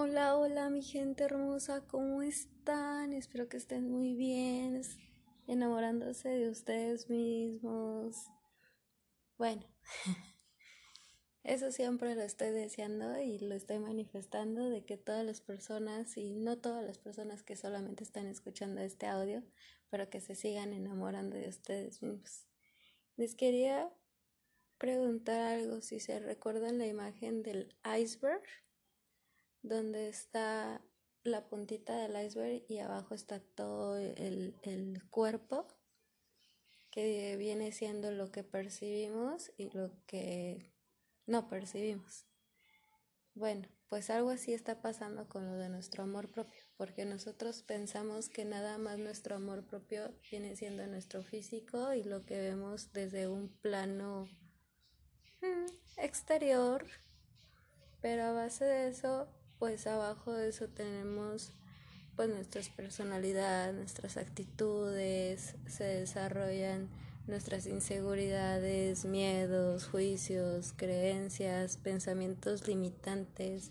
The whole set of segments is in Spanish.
Hola, hola mi gente hermosa, ¿cómo están? Espero que estén muy bien, enamorándose de ustedes mismos. Bueno, eso siempre lo estoy deseando y lo estoy manifestando de que todas las personas, y no todas las personas que solamente están escuchando este audio, pero que se sigan enamorando de ustedes mismos. Les quería preguntar algo, si se recuerdan la imagen del iceberg donde está la puntita del iceberg y abajo está todo el, el, cuerpo que viene siendo lo que percibimos y lo que no percibimos. Bueno, pues algo así está pasando con lo de nuestro amor propio, porque nosotros pensamos que nada más nuestro amor propio viene siendo nuestro físico y lo que vemos desde un plano mm, exterior, pero a base de eso pues abajo de eso tenemos pues nuestras personalidades, nuestras actitudes, se desarrollan nuestras inseguridades, miedos, juicios, creencias, pensamientos limitantes,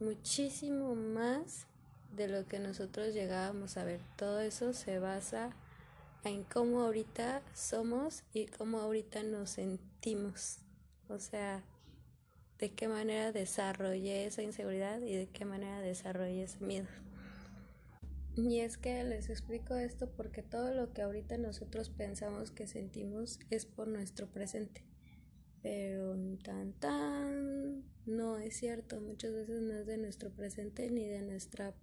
muchísimo más de lo que nosotros llegábamos a ver. Todo eso se basa en cómo ahorita somos y cómo ahorita nos sentimos. O sea, de qué manera desarrollé esa inseguridad y de qué manera desarrollé ese miedo. Y es que les explico esto porque todo lo que ahorita nosotros pensamos que sentimos es por nuestro presente. Pero tan tan no es cierto, muchas veces no es de nuestro presente ni de nuestra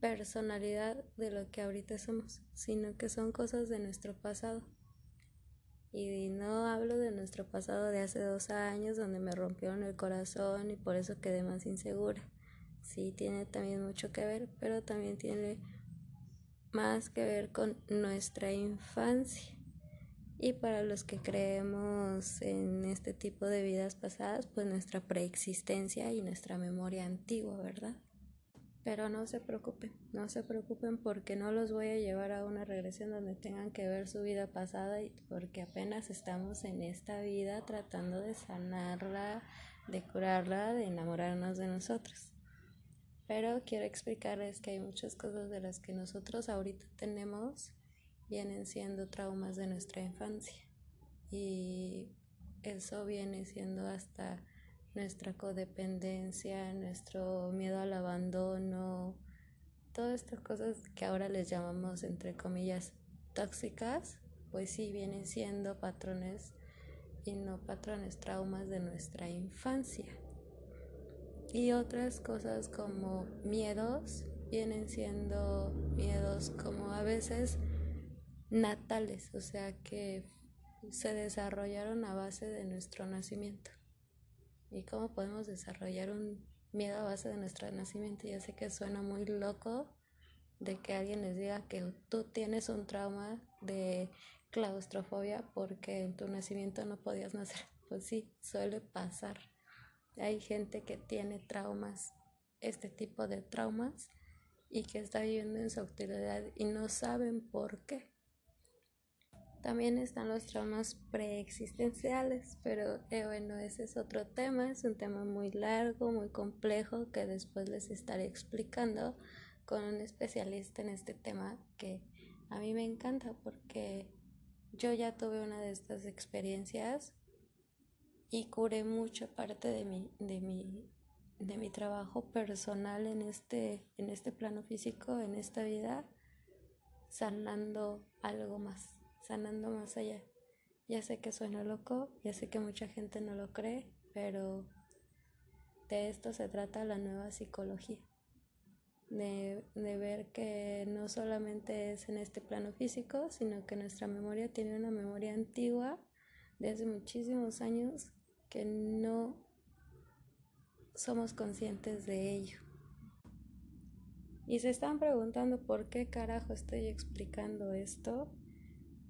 personalidad de lo que ahorita somos, sino que son cosas de nuestro pasado. Y no hablo de nuestro pasado de hace dos años donde me rompieron el corazón y por eso quedé más insegura. Sí, tiene también mucho que ver, pero también tiene más que ver con nuestra infancia. Y para los que creemos en este tipo de vidas pasadas, pues nuestra preexistencia y nuestra memoria antigua, ¿verdad? Pero no se preocupen, no se preocupen porque no los voy a llevar a una regresión donde tengan que ver su vida pasada y porque apenas estamos en esta vida tratando de sanarla, de curarla, de enamorarnos de nosotros. Pero quiero explicarles que hay muchas cosas de las que nosotros ahorita tenemos vienen siendo traumas de nuestra infancia y eso viene siendo hasta nuestra codependencia, nuestro miedo al abandono, todas estas cosas que ahora les llamamos entre comillas tóxicas, pues sí vienen siendo patrones y no patrones traumas de nuestra infancia. Y otras cosas como miedos vienen siendo miedos como a veces natales, o sea que se desarrollaron a base de nuestro nacimiento y cómo podemos desarrollar un miedo a base de nuestro nacimiento. Ya sé que suena muy loco de que alguien les diga que tú tienes un trauma de claustrofobia porque en tu nacimiento no podías nacer. Pues sí, suele pasar. Hay gente que tiene traumas, este tipo de traumas, y que está viviendo en su utilidad y no saben por qué. También están los traumas preexistenciales, pero eh, bueno, ese es otro tema, es un tema muy largo, muy complejo que después les estaré explicando con un especialista en este tema que a mí me encanta porque yo ya tuve una de estas experiencias y curé mucha parte de mi, de mi, de mi trabajo personal en este, en este plano físico, en esta vida, sanando algo más sanando más allá. Ya sé que suena loco, ya sé que mucha gente no lo cree, pero de esto se trata la nueva psicología. De, de, ver que no solamente es en este plano físico, sino que nuestra memoria tiene una memoria antigua de hace muchísimos años que no somos conscientes de ello. Y se están preguntando por qué carajo estoy explicando esto.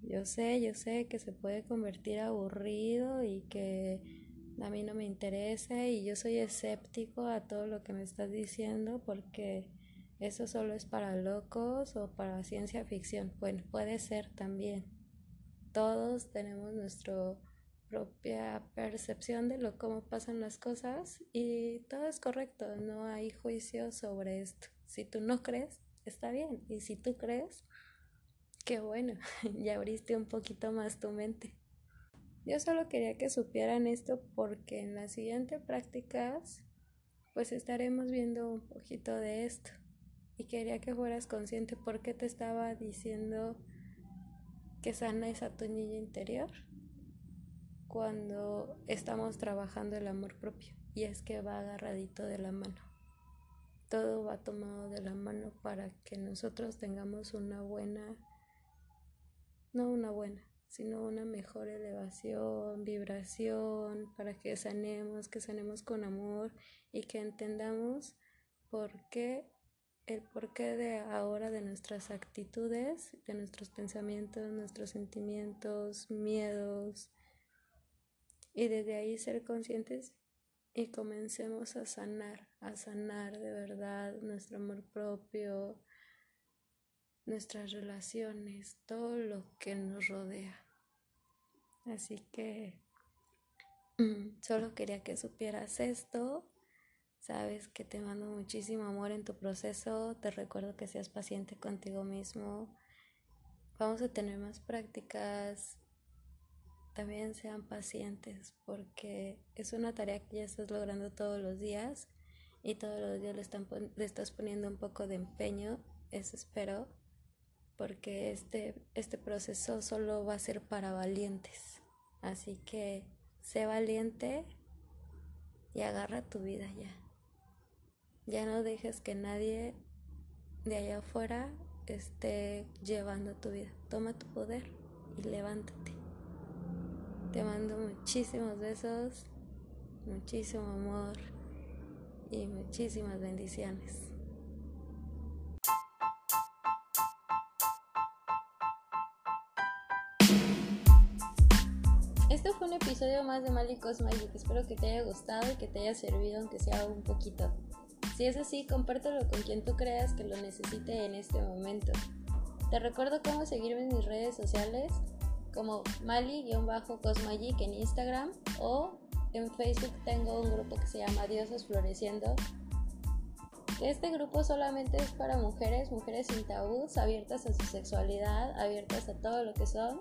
Yo sé, yo sé que se puede convertir aburrido y que a mí no me interesa y yo soy escéptico a todo lo que me estás diciendo porque eso solo es para locos o para ciencia ficción. Bueno, puede ser también. Todos tenemos nuestra propia percepción de lo cómo pasan las cosas y todo es correcto, no hay juicio sobre esto. Si tú no crees, está bien y si tú crees, qué bueno, ya abriste un poquito más tu mente. Yo solo quería que supieran esto porque en las siguientes prácticas pues estaremos viendo un poquito de esto y quería que fueras consciente porque te estaba diciendo que sana esa tu niña interior cuando estamos trabajando el amor propio y es que va agarradito de la mano. Todo va tomado de la mano para que nosotros tengamos una buena no una buena, sino una mejor elevación, vibración, para que sanemos, que sanemos con amor y que entendamos por qué, el porqué de ahora de nuestras actitudes, de nuestros pensamientos, nuestros sentimientos, miedos, y desde ahí ser conscientes y comencemos a sanar, a sanar de verdad nuestro amor propio, nuestras relaciones, todo lo que nos rodea. Así que mm, solo quería que supieras esto. Sabes que te mando muchísimo amor en tu proceso. Te recuerdo que seas paciente contigo mismo. Vamos a tener más prácticas. También sean pacientes porque es una tarea que ya estás logrando todos los días y todos los días le, están le estás poniendo un poco de empeño. Eso espero porque este, este proceso solo va a ser para valientes. Así que sé valiente y agarra tu vida ya. Ya no dejes que nadie de allá afuera esté llevando tu vida. Toma tu poder y levántate. Te mando muchísimos besos, muchísimo amor y muchísimas bendiciones. Episodio más de Mali Magic. Espero que te haya gustado y que te haya servido, aunque sea un poquito. Si es así, compártelo con quien tú creas que lo necesite en este momento. Te recuerdo cómo seguirme en mis redes sociales como Mali-Cosmagic en Instagram o en Facebook tengo un grupo que se llama Diosas Floreciendo. Este grupo solamente es para mujeres, mujeres sin tabús, abiertas a su sexualidad, abiertas a todo lo que son